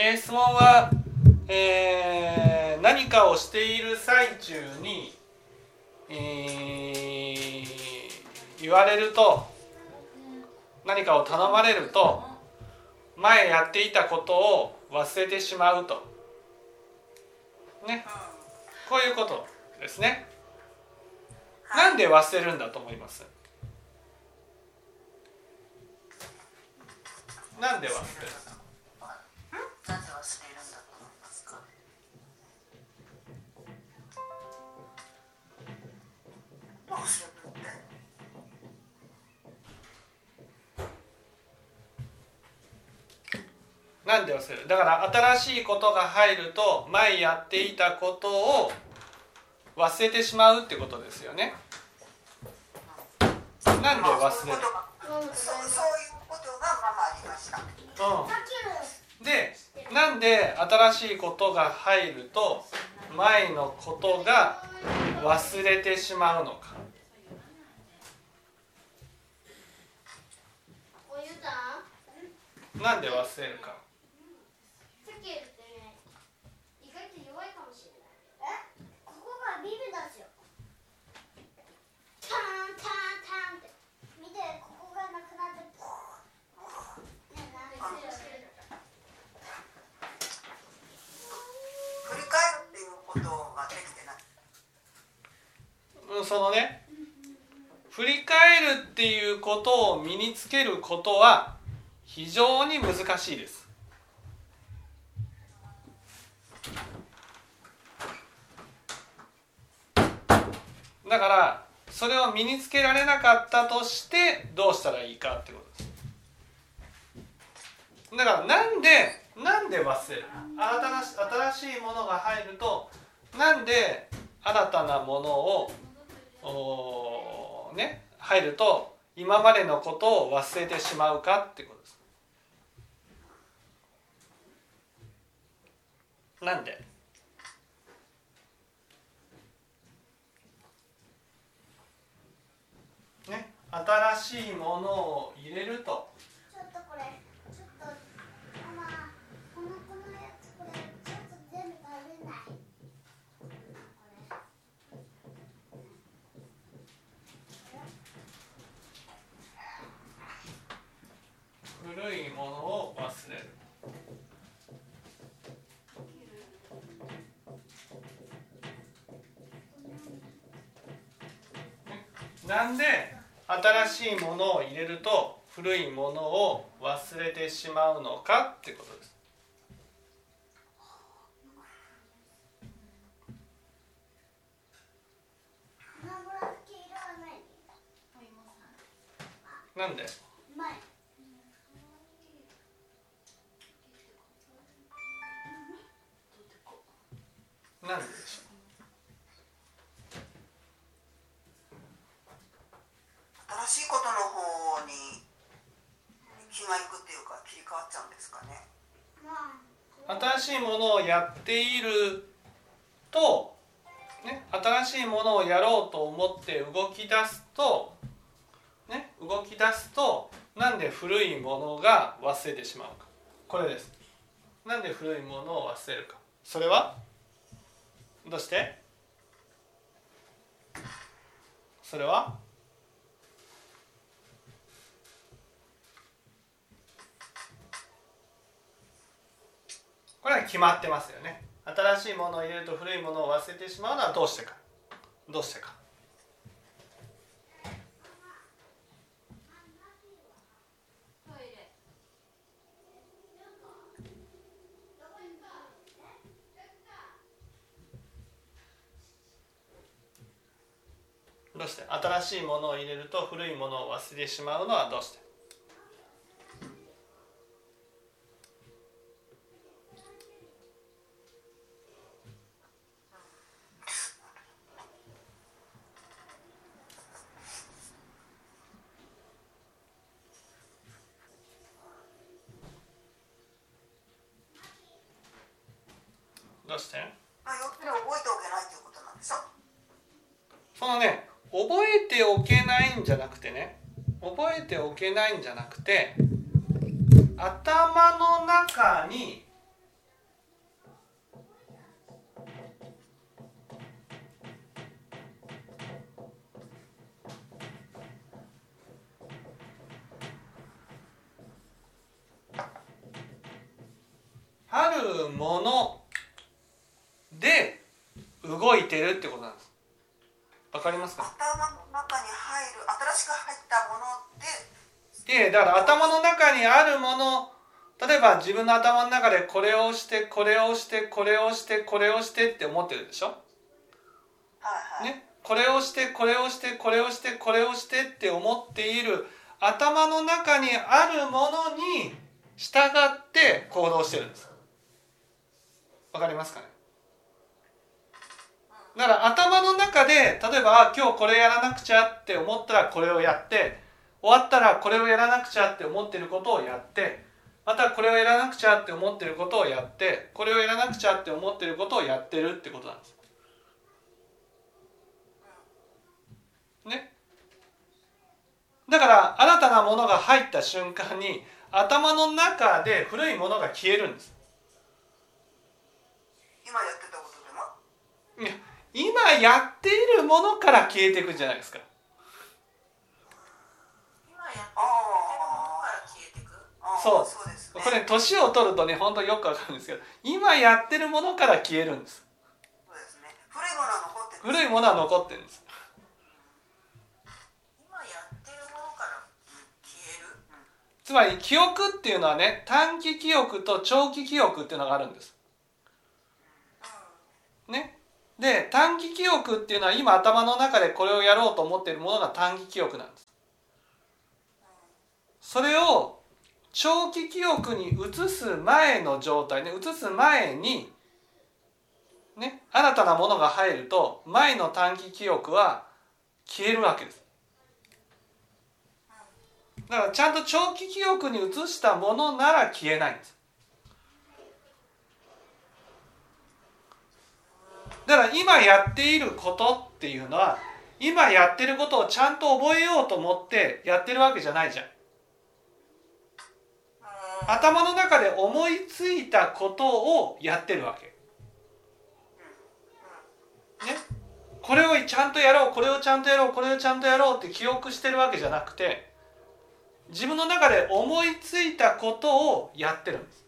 えー、質問は、えー、何かをしている最中に、えー、言われると何かを頼まれると前やっていたことを忘れてしまうと。ね。こういうことですね。なんで忘れるんだと思います？なんで忘れる？なんで忘れる？だから新しいことが入ると前やっていたことを忘れてしまうってことですよね。なんで忘れる？そうそういうことがまあまあありました。うん、でなんで新しいことが入ると前のことが忘れてしまうのか。なんで忘れるかさっき言ってね意外と弱いかもしれないえここがビビですよタンタンタンって見てここがなくなってポーねなんで振り返るっていうことができてないうんそのね振り返るっていうことを身につけることは非常に難しいです。だからそれを身につけられなかったとしてどうしたらいいかってことです。だからなんでなんで忘れる？新し新しいものが入るとなんで新たなものをおね入ると今までのことを忘れてしまうかってことです。なんで？ね新しいものを入れるとちょっとこれちょっとママこのこのやつこれちょっと全部食べないこれ古いものを忘れる。なんで新しいものを入れると古いものを忘れてしまうのかってことです。なんで？っていると、ね、新しいものをやろうと思って動き出すと、ね、動き出すとなんで古いものが忘れてしまうか。これです。なんで古いものを忘れるか。それはどうして？それはこれは決まってますよね。新しいものを入れると古いものを忘れてしまうのはどうしてか。どうしてか。どうして？新しいものを入れると古いものを忘れてしまうのはどうして？Verse 10. そのね覚えておけないんじゃなくてね覚えておけないんじゃなくて頭の中にあるもので動いてるってことなんです。わかりますか？頭の中に入る新しく入ったもので。でだから頭の中にあるもの例えば自分の頭の中でこれをしてこれをしてこれをしてこれをしてって思ってるでしょ、はいはい、ね、これをしてこれをしてこれをしてこれをしてって思っている頭の中にあるものに従って行動してるんです。わかりますかね？だから頭の中で例えばあ今日これやらなくちゃって思ったらこれをやって終わったらこれをやらなくちゃって思ってることをやってまたこれをやらなくちゃって思ってることをやってこれをやらなくちゃって思ってることをやってるってことなんです。ね？だから新たなものが入った瞬間に頭の中で古いものが消えるんです。今やってたことでもいや今やっているものから消えていくんじゃないですか。そう。そうですね。これ年を取るとね本当よくわかるんですけど今やってるものから消えるんです。そうですね。古いものは残ってる古いものは残ってるんです。今やってるものから消える？つまり記憶っていうのはね短期記憶と長期記憶っていうのがあるんです。ねで短期記憶っていうのは今頭の中でこれをやろうと思っているものが短期記憶なんです。それを長期記憶に移す前の状態ね移す前にね新たなものが入ると前の短期記憶は消えるわけです。だからちゃんと長期記憶に移したものなら消えないんです。から今やっていることっていうのは今やってることをちゃんと覚えようと思ってやってるわけじゃないじゃん。頭の中で思いついたことをやってるわけ。ね？これをちゃんとやろうこれをちゃんとやろうこれをちゃんとやろうって記憶してるわけじゃなくて自分の中で思いついたことをやってるんです。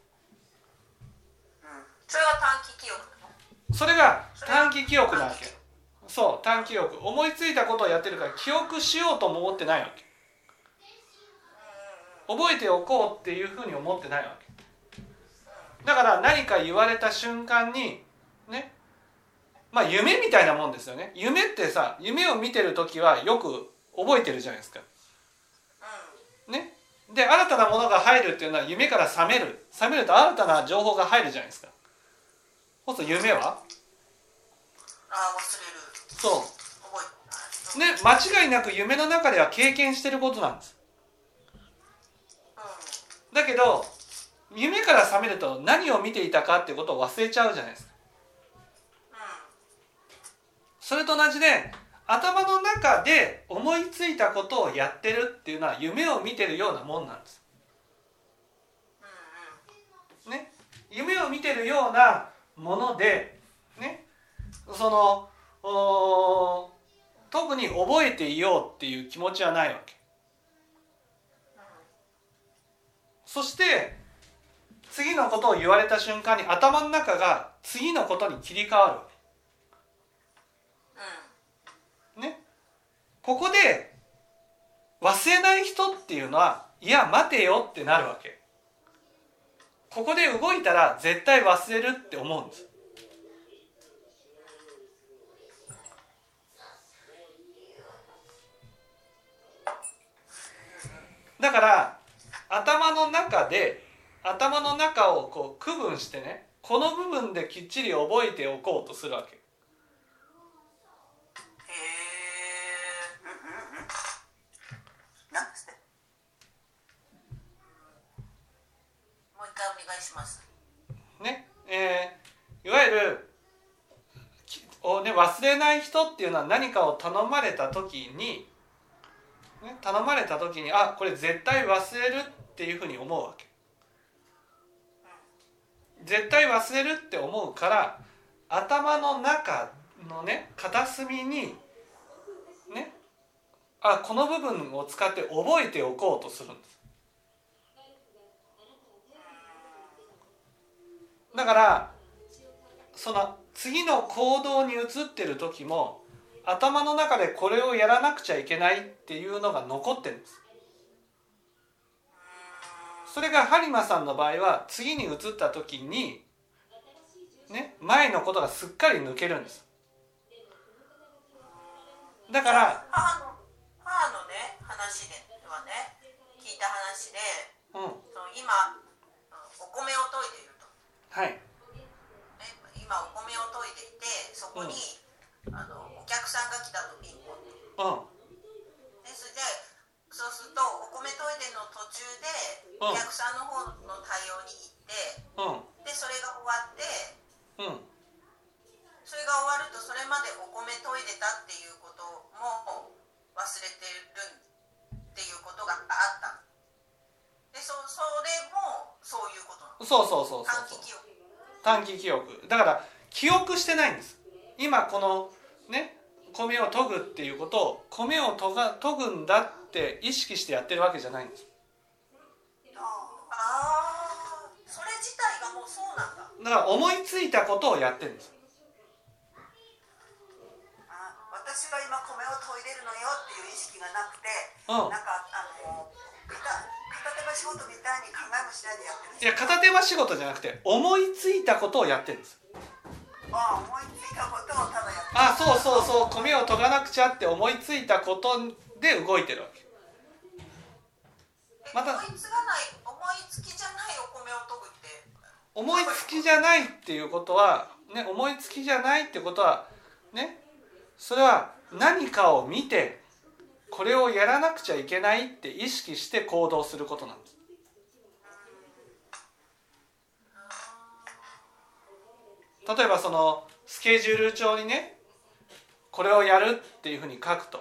それが短期記憶それが短期記憶なわけ。そう短期記憶。思いついたことをやってるから記憶しようとも思ってないわけ。覚えておこうっていうふうに思ってないわけ。だから何か言われた瞬間にねまあ夢みたいなもんですよね。夢ってさ夢を見てる時はよく覚えてるじゃないですか。ね。で新たなものが入るっていうのは夢から覚める。覚めると新たな情報が入るじゃないですか。夢は？ああ忘れる。そう。ね、間違いなく夢の中では経験してることなんです。だけど夢から覚めると何を見ていたかってことを忘れちゃうじゃないですか。それと同じで頭の中で思いついたことをやってるっていうのは夢を見てるようなもんなんです。ね。夢を見てるようなものでねその特に覚えていようっていう気持ちはないわけ。そして次のことを言われた瞬間に頭の中が次のことに切り替わるわけ。ね。ここで忘れない人っていうのはいや待てよってなるわけここで動いたら絶対忘れるって思うんです。だから頭の中で頭の中をこう区分してねこの部分できっちり覚えておこうとするわけへえなんですってもう一回お願いします。ねえーいわゆるを、ね、忘れない人っていうのは何かを頼まれた時に、ね、頼まれた時にあこれ絶対忘れるっていうふうに思うわけ。絶対忘れるって思うから頭の中のね片隅にねあこの部分を使って覚えておこうとするんです。だからその次の行動に移ってる時も頭の中でこれをやらなくちゃいけないっていうのが残ってるんです。それが播磨さんの場合は次に移った時にね前のことがすっかり抜けるんです。だから母の母のね話ではね聞いた話でうん。今お米を研いでいる。と、はい。ね、今お米を研いでいてそこに、あのお客さんが来たとピンポンと。うん。でそれでそうするとお米研いでの途中でうん。お客さんの方の対応に行ってうん。でそれが終わってうん。それが終わるとそれまでお米研いでたっていうことも忘れてるっていうことがあったでそそれもそういうことなの？そうそうそうそう短期記憶短期記憶。だから記憶してないんです。今このね米を研ぐっていうことを米を研が研ぐんだって意識してやってるわけじゃないんです。ああそれ自体がもうそうなんだ。だから思いついたことをやってるんです。あ私は今米を研いでるのよっていう意識がなくて、うん。なんかあの手間仕事みたいに考えもしないでやって片手間仕事じゃなくて思いついたことをやってるんです。あ思いついたことをただやってる。あそうそうそう米を研がなくちゃって思いついたことで動いてるわけ。えまた思いつがない思いつきじゃないお米を研ぐって。思いつきじゃないっていうことは、ね、思いつきじゃないってことはねそれは何かを見てこれをやらなくちゃいけないって意識して行動することなんです。例えばそのスケジュール帳にねこれをやるっていうふうに書くと、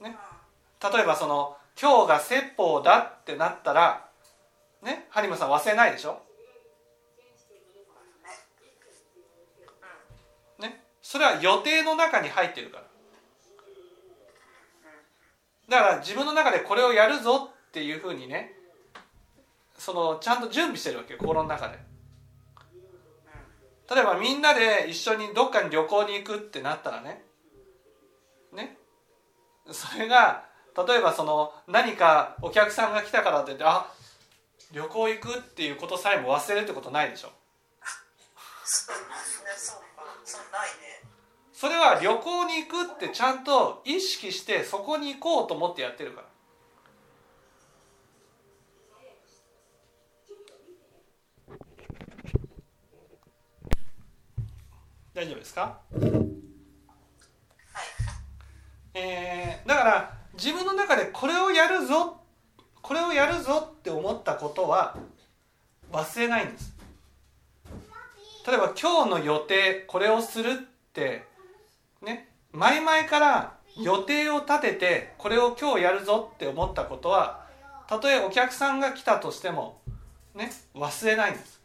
ね、例えばその今日が説法だってなったらね。播磨さん忘れないでしょ？ね。それは予定の中に入ってるから。だから自分の中でこれをやるぞっていうふうにねそのちゃんと準備してるわけよ心の中で。例えばみんなで一緒にどっかに旅行に行くってなったらねねそれが例えばその何かお客さんが来たからって言ってあ旅行行くっていうことさえも忘れるってことないでしょ。そうですねそうかそうないね。それは旅行に行くってちゃんと意識してそこに行こうと思ってやってるから。大丈夫ですか？はい。えーだから自分の中でこれをやるぞこれをやるぞって思ったことは忘れないんです。例えば今日の予定これをするってね前々から予定を立ててこれを今日やるぞって思ったことはたとえお客さんが来たとしてもね忘れないんです。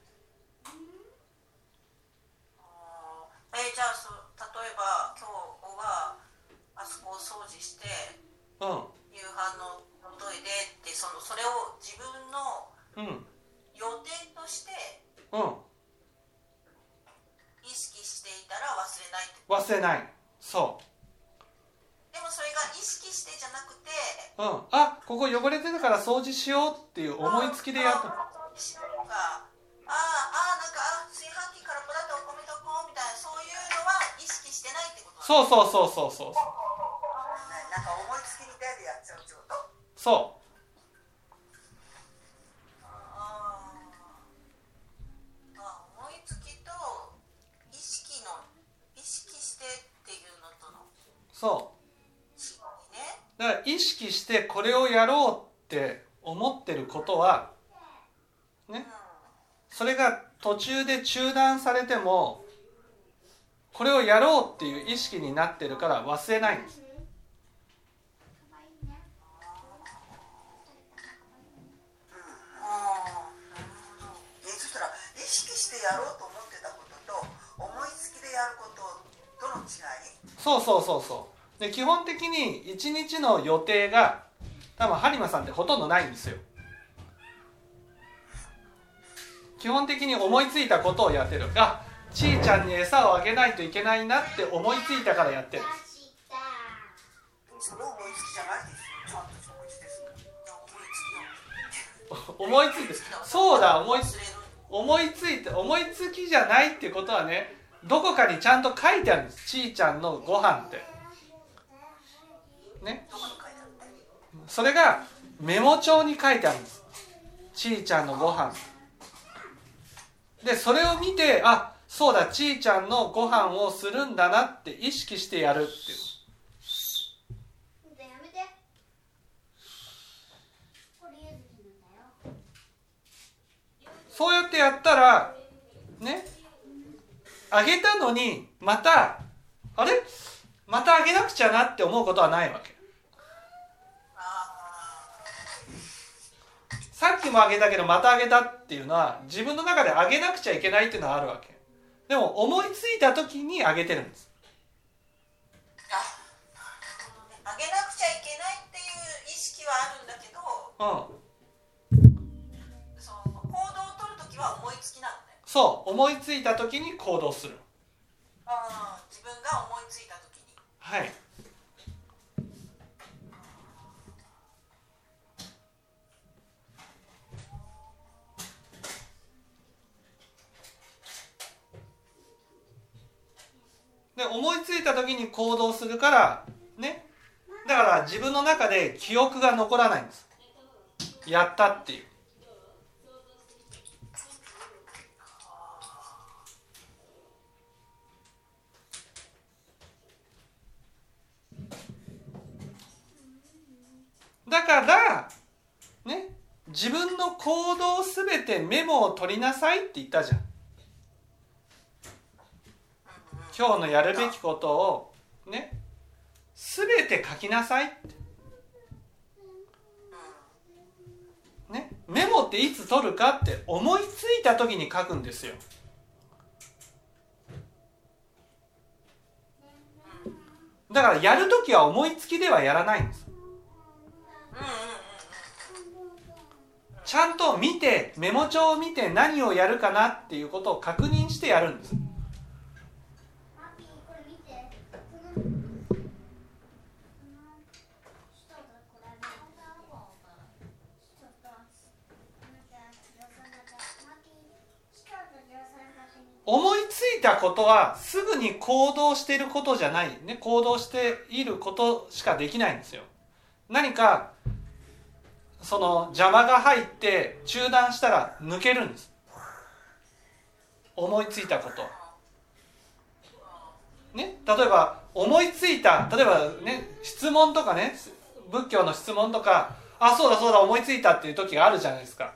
えーじゃあそう例えば今日はあそこを掃除してう夕飯のトイレってそのそれを自分の予定としてうん。意識していたら忘れないって忘れないそう。でもそれが意識してじゃなくてうん、あここ汚れてるから掃除しようっていう思いつきでやると。あーしようか。あーあーなんかあ炊飯器からこれだとお米とこうみたいなそういうのは意識してないってことうそうそうそうそうそう。なんか思いつきみたいでやっちゃうってこと？そあーあ思いつきと意識の意識してっていうのとのうそう。だから意識してこれをやろうって思ってることはねそれが途中で中断されてもこれをやろうっていう意識になってるから忘れないんです。あえそしたら意識してやろうそうそうそうそう。で基本的に一日の予定が多分播磨さんってほとんどないんですよ。基本的に思いついたことをやってる。あちーちゃんに餌をあげないといけないなって思いついたからやってる。思いつきじゃないてそうだ思い思いついて思いつきじゃないってことはねどこかにちゃんと書いてあるんです。ちーちゃんのご飯って。ね。それがメモ帳に書いてあるんです。ちーちゃんのご飯。でそれを見てあそうだちーちゃんのご飯をするんだなって意識してやるっていう。そうやってやったらねあげたのにまたあれ？またあげなくちゃなって思うことはないわけ。あさっきもあげたけどまたあげたっていうのは自分の中であげなくちゃいけないっていうのはあるわけ。でも思いついた時にあげてるんです。ーああげなくちゃいけないっていう意識はあるんだけどうん。その行動を取るときは思いつきそう思いついた時に行動する。ああ自分が思いついたときに。はい。で思いついた時に行動するからね。だから自分の中で記憶が残らないんです。やったっていうだからね自分の行動すべてメモを取りなさいって言ったじゃん。今日のやるべきことをねすべて書きなさいって。ねメモっていつ取るかって思いついた時に書くんですよ。だからやる時は思いつきではやらないんです。うんうん。ちゃんと見てメモ帳を見て何をやるかなっていうことを確認してやるんです。思いついたことはすぐに行動していることじゃない、ね、行動していることしかできないんですよ。何かその邪魔が入って中断したら抜けるんです。思いついたこと。ね？例えば思いついた例えばね質問とかね仏教の質問とかあそうだそうだ思いついたっていう時があるじゃないですか。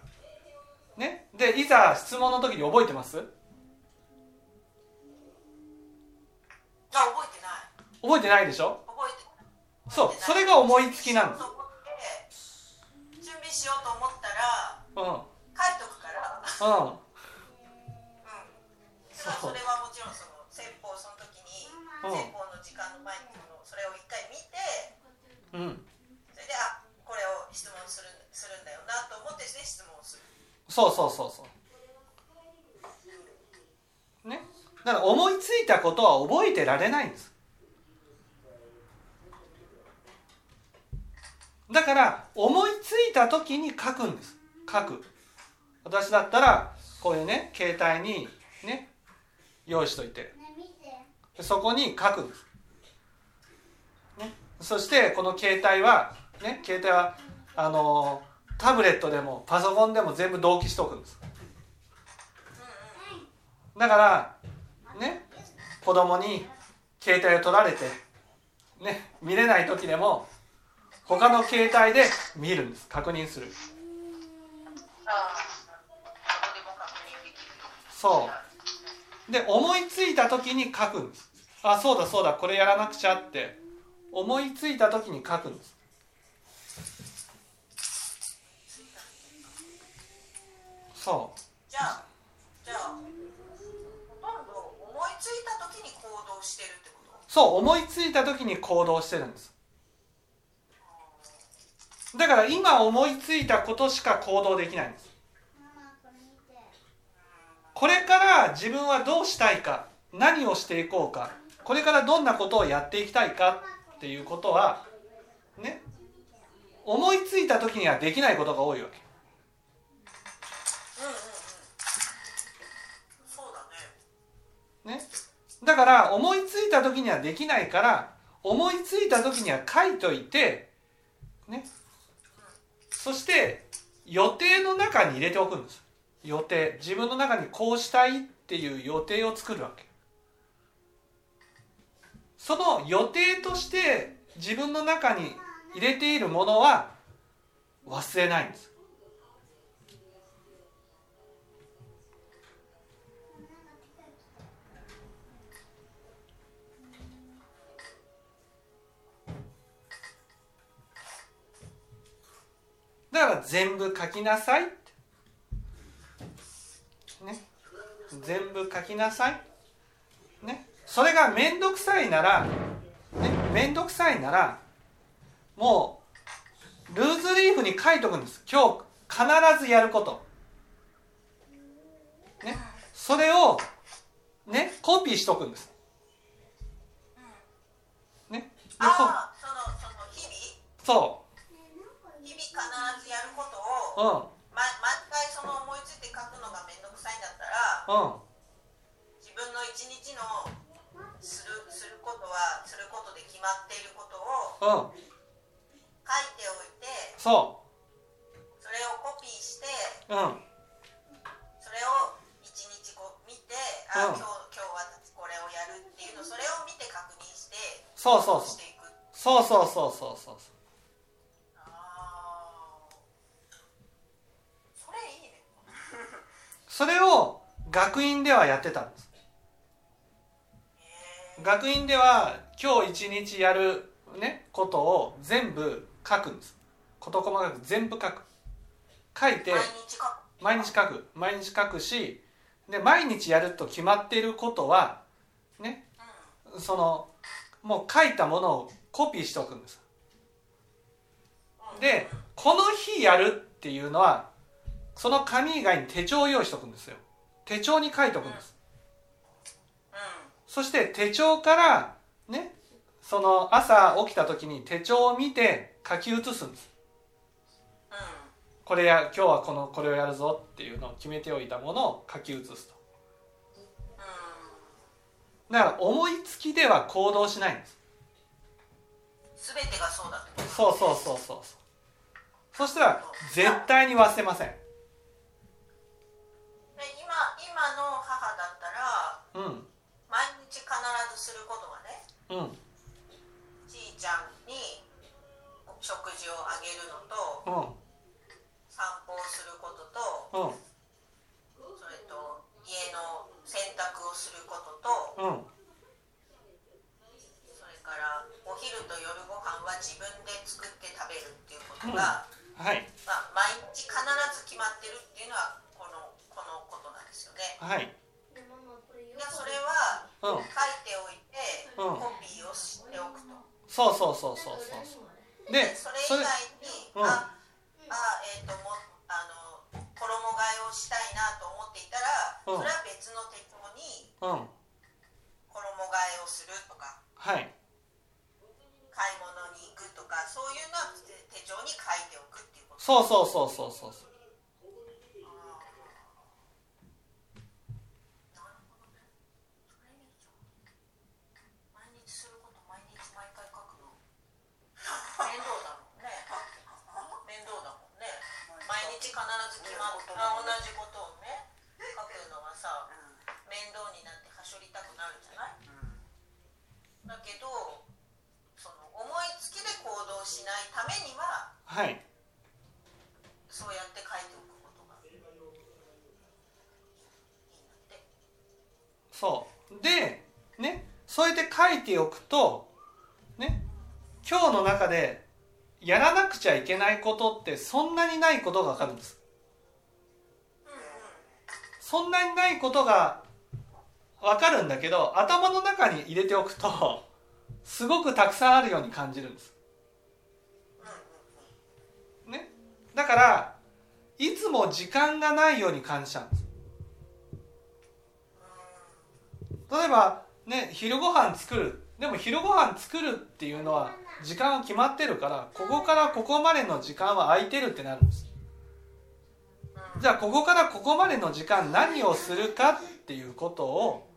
ね？でいざ質問の時に覚えてます？あ覚えてない。覚えてないでしょ？覚えてない。そうそれが思いつきなんですしようと思ったらうん。書いとくから。うん。うん。そそれはもちろんその先方その時にうん。先方の時間の前にそれを一回見てうん。それであこれを質問するするんだよなと思ってで質問をする。そうそうそうそう。ね。だから思いついたことは覚えてられないんですだから思いついた時に書くんです。書く。私だったらこういうね携帯にね用意しといて。そこに書くんです、ね、そしてこの携帯はね携帯はあのタブレットでもパソコンでも全部同期しておくんです。だからね子供に携帯を取られてね見れない時でも他の携帯で見るんです。確認する。そう。で思いついた時に書くんです。あそうだそうだこれやらなくちゃって。思いついた時に書くんです。そう。じゃあじゃあほとんど思いついた時に行動してるってこと？そう思いついた時に行動してるんですだから今思いついたことしか行動できないんです。これから自分はどうしたいか何をしていこうかこれからどんなことをやっていきたいかっていうことはね思いついた時にはできないことが多いわけ。ね。だから思いついた時にはできないから思いついた時には書いといてねそして予定の中に入れておくんです。予定。自分の中にこうしたいっていう予定を作るわけ。その予定として自分の中に入れているものは忘れないんです。だから全部書きなさいって。ね。全部書きなさい。ね。それが面倒くさいならね。面倒くさいならもうルーズリーフに書いとくんです。今日必ずやること。ね。それをね。コピーしとくんです。ね。ああそのその日々そ日々必ずやることを、ううん。ま、毎回その思いついて書くのが面倒くさいんだったらうん自分の一日のするすることはすることで決まっていることをうん書いておいてそそれをコピーしてううんそれを一日こう見てあ、うん。今日今日はこれをやるっていうのそれを見て確認してそうそうそう。していく。そうそうそうそうそう。ああそれいいねそれを学院ではやってたんです。学院では今日一日やるねことを全部書くんです。事細かく全部書く。書いて毎日書く。毎日書くしで毎日やると決まっていることはねそのもう書いたものをコピーしておくんです。でこの日やるっていうのはその紙以外に手帳を用意しておくんですよ。手帳に書いておくんです。うそして手帳からねその朝起きた時に手帳を見て書き写すんです。んうん。これや今日はこのこれをやるぞっていうのを決めておいたものを書き写すと。うん。だから思いつきでは行動しないんです。全てがそうだそうそうそうそう。そしたら絶対に忘れませんで今今の母だったらうん毎日必ずすることはねうん。ちいちゃんに食事をあげるのとうん。散歩をすることとうん。それと家の洗濯をすることとうん。それからお昼と夜ご飯は自分で作って食べるっていうことが、はい。まあ、毎日必ず決まってるっていうのはこのこのことなんですよね。はい。でそれはうん書いておいて、うん。コピーをしておくと。そうそうそうそうそうそう。でそれ以外に、うん。ああえっ、ともあの衣替えをしたいなと思っていたら、うん。それは別の手帳にうん。衣替えをするとかはい。買い物に行くとかそういうのは手手帳に書いておくっていうこと。そうそうそうそうそうってそんなにないことが分かるんです。そんなにないことが分かるんだけど頭の中に入れておくとすごくたくさんあるように感じるんです。ね。だからいつも時間がないように感じちゃうんです。例えばね昼ご飯作る。でも昼ご飯作るっていうのは時間が決まってるからここからここまでの時間は空いてるってなるんです。じゃあここからここまでの時間何をするかっていうことを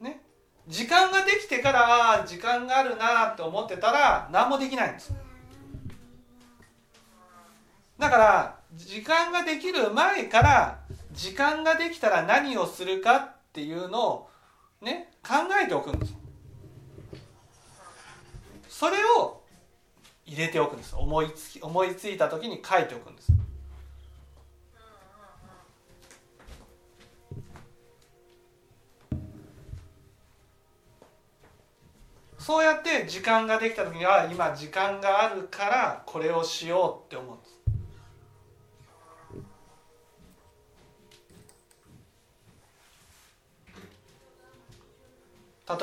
ね時間ができてからああ時間があるなって思ってたら何もできないんです。だから時間ができる前から時間ができたら何をするかっていうのをね考えておくんです。それを入れておくんです。思いつき思いついた時に書いておくんです。そうやって時間ができた時にあ今時間があるからこれをしようって思うんです。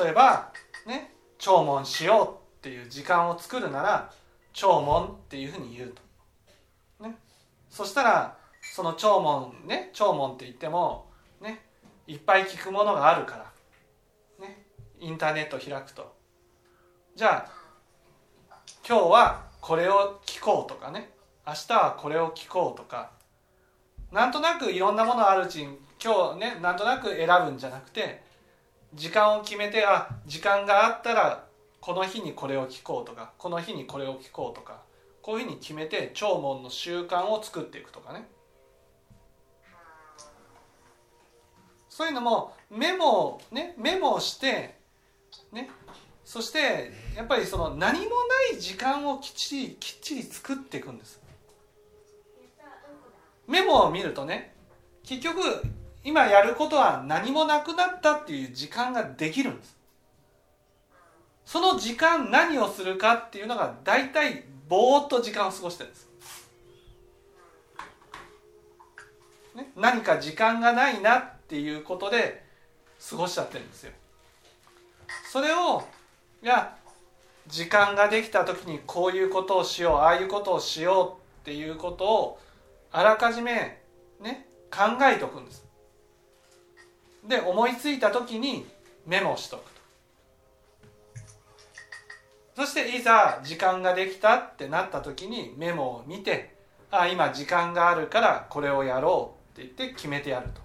例えばね聴聞しようっていう時間を作るなら聴聞っていうふうに言うと、ね、そしたらその聴聞ね聴聞って言ってもねいっぱい聞くものがあるから。ね。インターネット開くと。じゃあ今日はこれを聞こうとかね。明日はこれを聞こうとか。なんとなくいろんなものあるうちに今日ねなんとなく選ぶんじゃなくて時間を決めてあ時間があったらこの日にこれを聞こうとかこの日にこれを聞こうとかこういうふうに決めて聴聞の習慣を作っていくとかね。そういうのもメモをねメモをしてねそしてやっぱりその何もない時間をきっちりきっちり作っていくんです。メモを見るとね結局今やることは何もなくなったっていう時間ができるんです。その時間何をするかっていうのが大体ぼーっと時間を過ごしてるんです、ね、何か時間がないなっていうことで過ごしちゃってるんですよ。それをいや時間ができた時にこういうことをしようああいうことをしようっていうことをあらかじめね考えておくんです。で思いついた時にメモしとくと。そしていざ時間ができたってなった時にメモを見てあ今時間があるからこれをやろうって言って決めてやると。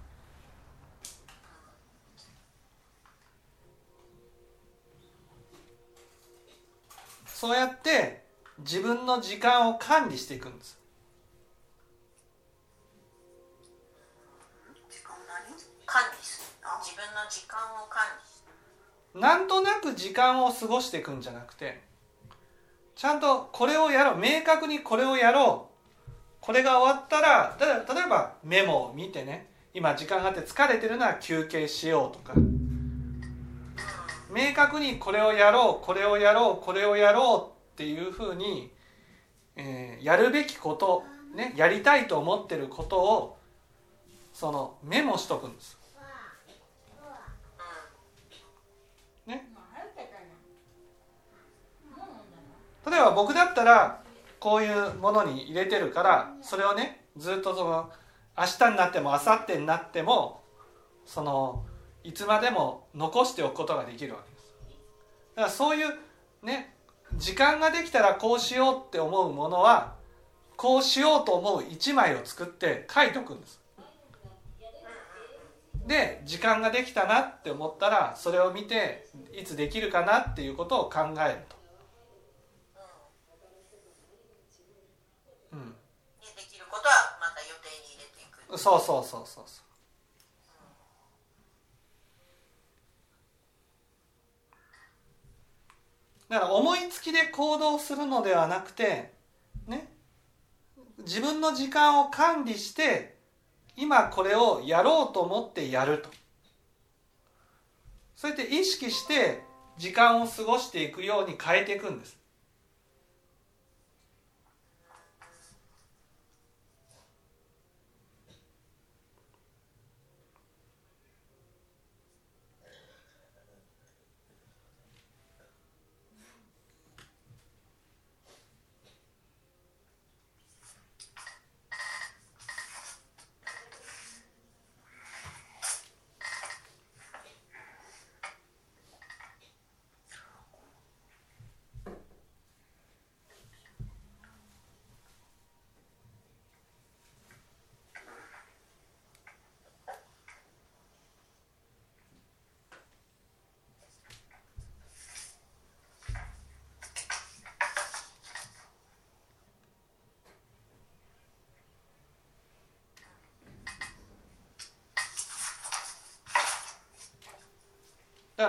そうやって自分の時間を管理していくんです。管理する自分の時間を管理。なんとなく時間を過ごしていくんじゃなくてちゃんとこれをやろう明確にこれをやろう。これが終わったら例えばメモを見てね。今時間があって疲れてるなら休憩しようとか。明確にこれをやろうこれをやろうこれをやろうっていうふうに、えーやるべきこと、ね、やりたいと思ってることをそのメモしとくんです。例えば僕だったらこういうものに入れてるからそれをねずっとその明日になっても明後日になってもそのいつまでも残しておくことができるわけです。だからそういうね時間ができたらこうしようって思うものはこうしようと思う一枚を作って書いておくんです。で時間ができたなって思ったらそれを見ていつできるかなっていうことを考えると、うん、でできることはまた予定に入れていくそうそうそうそうだから思いつきで行動するのではなくてね自分の時間を管理して今これをやろうと思ってやると。そうやって意識して時間を過ごしていくように変えていくんです。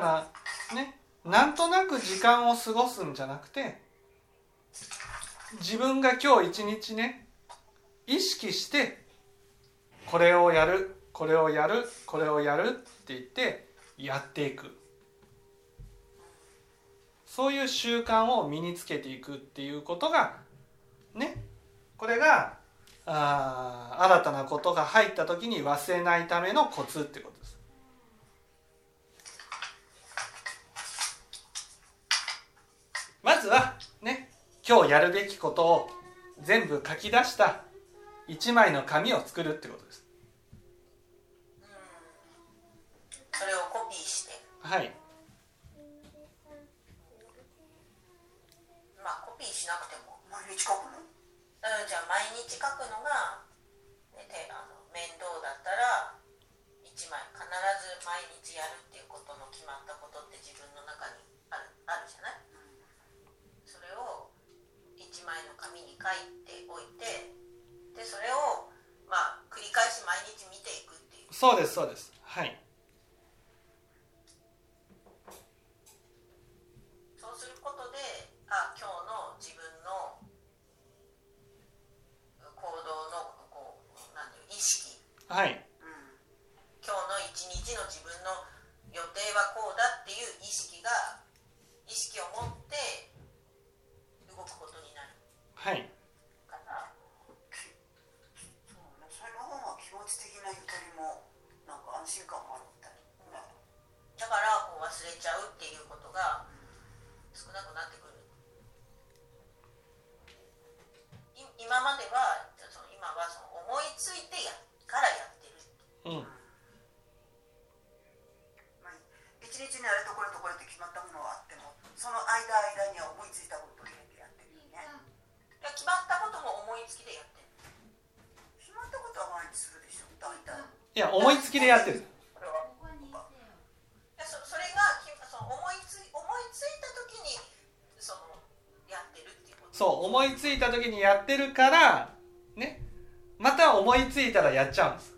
からねなんとなく時間を過ごすんじゃなくて自分が今日一日ね意識してこれをやるこれをやるこれをやるって言ってやっていく。そういう習慣を身につけていくっていうことがねこれがあ新たなことが入った時に忘れないためのコツってことです。まずはね今日やるべきことを全部書き出した1枚の紙を作るってことです。それをコピーしてはい。まあコピーしなくても毎日書くの？うんじゃあ毎日書くのが、ね、てあの面倒だったら1枚必ず毎日やるっていうことの決まったことって自分の中にあるあるじゃない？1枚の紙に書いておいてでそれをまあ繰り返し毎日見ていくっていうそうですそうです。はい。そうすることであ今日の自分の行動のこうなんていう意識はい。今日の一日の自分の予定はこうだっていう意識が意識を持ってやってるっていうこと。そう思いついた時にやってるからね。また思いついたらやっちゃうんです。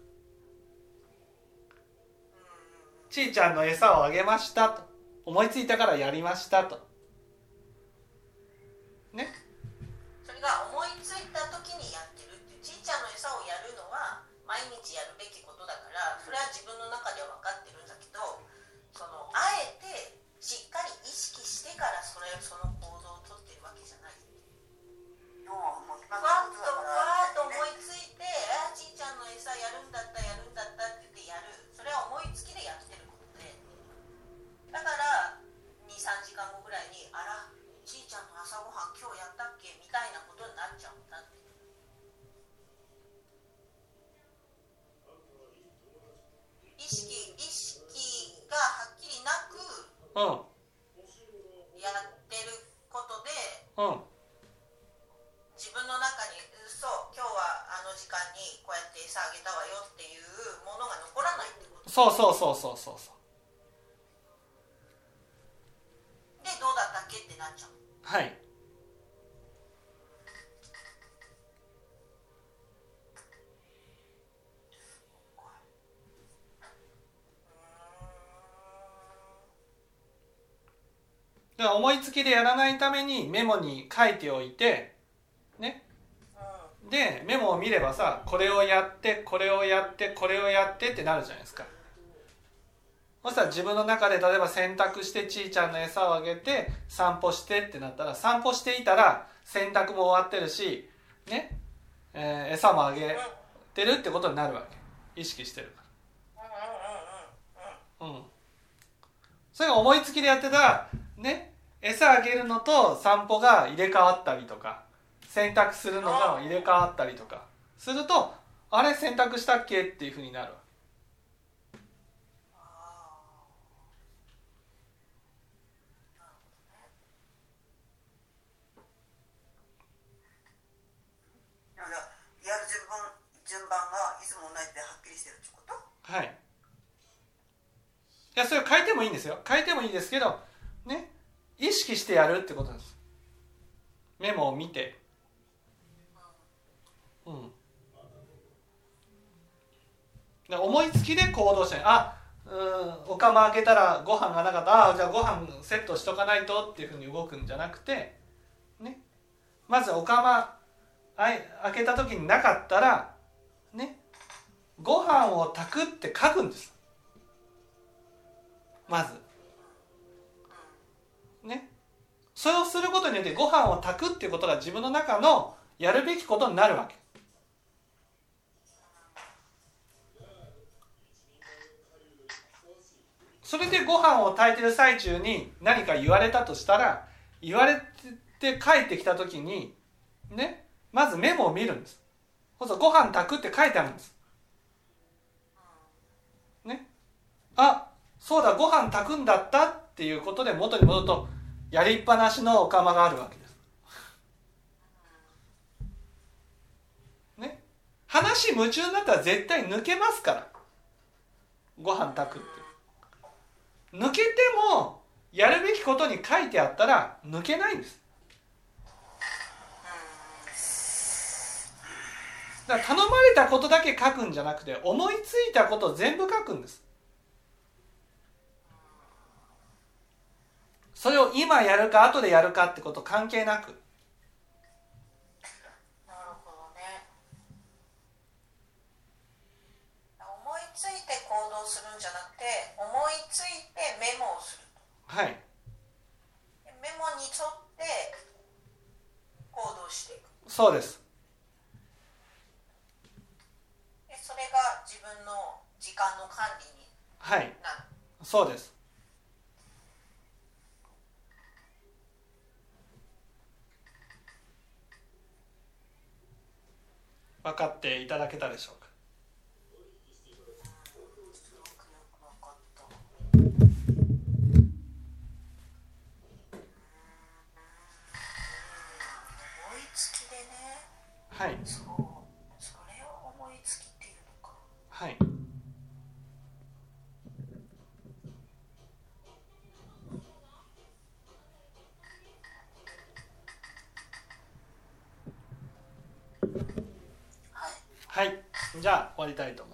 ちーちゃんの餌をあげましたと。思いついたからやりましたとそうそうそうでどうだったっけ？ってなっちゃう。はい。だから思いつきでやらないためにメモに書いておいてね。うでメモを見ればさこれをやってこれをやってこれをやってってなるじゃないですかそしたら自分の中で例えば洗濯してちーちゃんの餌をあげて散歩してってなったら散歩していたら洗濯も終わってるしね、えー餌もあげてるってことになるわけ。意識してるから。うん。それが思いつきでやってたらね餌あげるのと散歩が入れ替わったりとか洗濯するのが入れ替わったりとかするとあれ洗濯したっけっていうふうになるわだからやる順番順番がいつも同じではっきりしてるってこと？はい。いやそれ変えてもいいんですよ。変えてもいいですけどね。意識してやるってことです。メモを見て。うん。で思いつきで行動しない。あうんお釜開けたらご飯がなかった。ああじゃあご飯セットしとかないとっていうふうに動くんじゃなくてね。まずお釜開けた時になかったらねご飯を炊くって書くんです。まず。ね。それをすることによってご飯を炊くっていうことが自分の中のやるべきことになるわけ。それでご飯を炊いてる最中に何か言われたとしたら言われて帰ってきた時にね。まずメモを見るんです。そうするとご飯炊くって書いてあるんですねあそうだご飯炊くんだったっていうことで元に戻るとやりっぱなしのお釜があるわけです。ね？話夢中になったら絶対抜けますから。ご飯炊くって。抜けてもやるべきことに書いてあったら抜けないんです。だから頼まれたことだけ書くんじゃなくて思いついたこと全部書くんです。それを今やるか後でやるかってこと関係なく。なるほどね。思いついて行動するんじゃなくて思いついてメモをするはい。でメモに沿って行動していく。そうですでそれが自分の時間の管理にはいなるそうです分かっていじゃあ終わりたいと